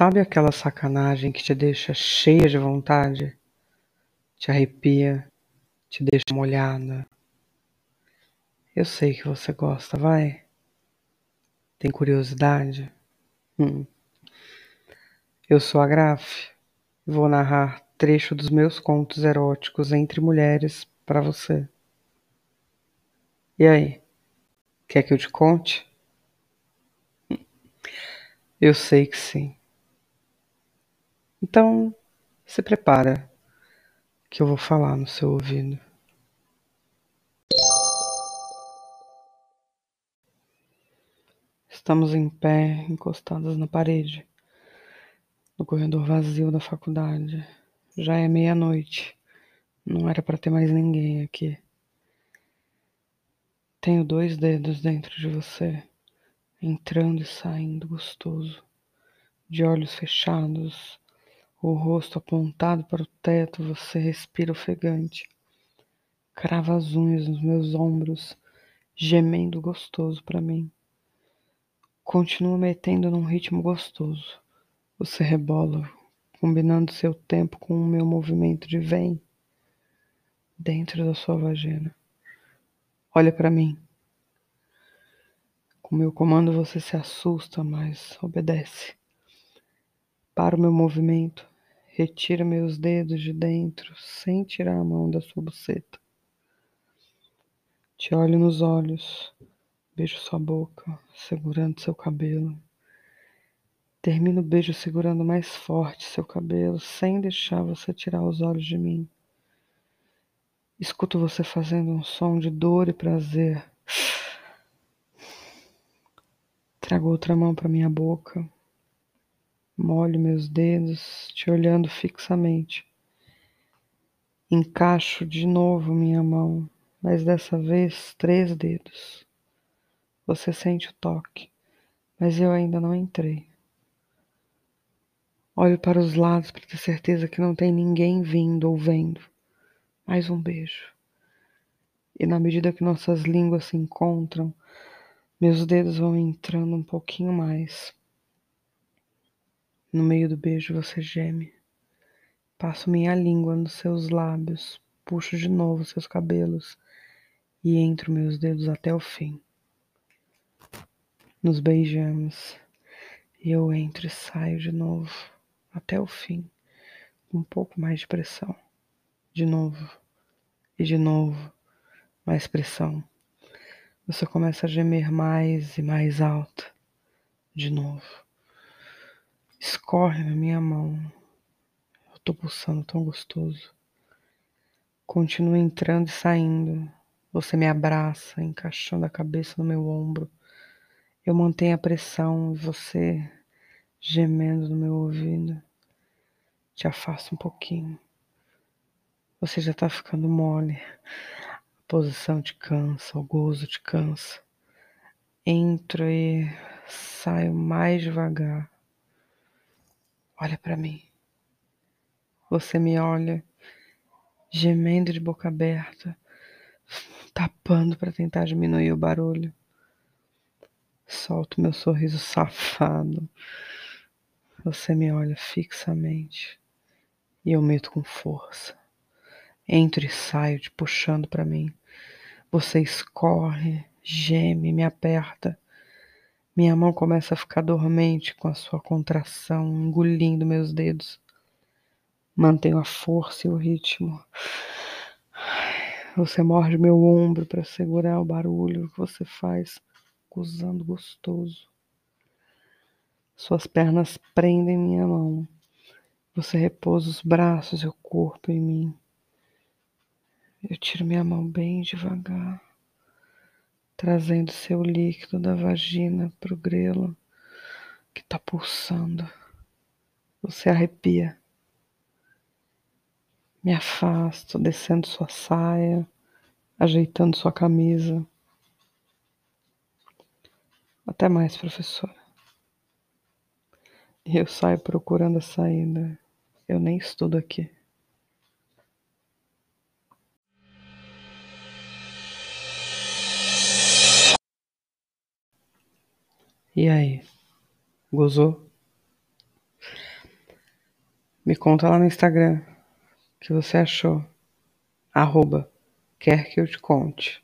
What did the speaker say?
Sabe aquela sacanagem que te deixa cheia de vontade? Te arrepia, te deixa molhada? Eu sei que você gosta, vai? Tem curiosidade? Hum. Eu sou a Graf e vou narrar trecho dos meus contos eróticos entre mulheres para você. E aí? Quer que eu te conte? Eu sei que sim. Então, se prepara, que eu vou falar no seu ouvido. Estamos em pé, encostadas na parede, no corredor vazio da faculdade. Já é meia-noite. Não era para ter mais ninguém aqui. Tenho dois dedos dentro de você, entrando e saindo gostoso, de olhos fechados, o rosto apontado para o teto, você respira ofegante. Crava as unhas nos meus ombros, gemendo gostoso para mim. Continua metendo num ritmo gostoso. Você rebola, combinando seu tempo com o meu movimento de vem dentro da sua vagina. Olha para mim. Com meu comando você se assusta, mas obedece. Para o meu movimento, Retira meus dedos de dentro sem tirar a mão da sua buceta. Te olho nos olhos, beijo sua boca, segurando seu cabelo. Termino o beijo segurando mais forte seu cabelo, sem deixar você tirar os olhos de mim. Escuto você fazendo um som de dor e prazer. Trago outra mão para minha boca. Molho meus dedos, te olhando fixamente. Encaixo de novo minha mão, mas dessa vez três dedos. Você sente o toque, mas eu ainda não entrei. Olho para os lados para ter certeza que não tem ninguém vindo ou vendo. Mais um beijo. E na medida que nossas línguas se encontram, meus dedos vão entrando um pouquinho mais. No meio do beijo você geme. Passo minha língua nos seus lábios, puxo de novo seus cabelos e entro meus dedos até o fim. Nos beijamos e eu entro e saio de novo até o fim, com um pouco mais de pressão. De novo e de novo, mais pressão. Você começa a gemer mais e mais alto. De novo escorre na minha mão. Eu tô pulsando tão gostoso. Continua entrando e saindo. Você me abraça, encaixando a cabeça no meu ombro. Eu mantenho a pressão e você gemendo no meu ouvido. Te afasto um pouquinho. Você já tá ficando mole. A posição te cansa, o gozo te cansa. Entro e saio mais devagar. Olha para mim. Você me olha, gemendo de boca aberta, tapando para tentar diminuir o barulho. Solto meu sorriso safado. Você me olha fixamente e eu meto com força. Entro e saio te puxando para mim. Você escorre, geme, me aperta. Minha mão começa a ficar dormente com a sua contração, engolindo meus dedos. Mantenho a força e o ritmo. Você morde meu ombro para segurar o barulho que você faz, usando gostoso. Suas pernas prendem minha mão. Você repousa os braços e o corpo em mim. Eu tiro minha mão bem devagar trazendo seu líquido da vagina para o grelo que está pulsando. Você arrepia. Me afasto, descendo sua saia, ajeitando sua camisa. Até mais, professora. E eu saio procurando a saída. Eu nem estudo aqui. E aí? Gozou? Me conta lá no Instagram o que você achou. Arroba, quer que eu te conte.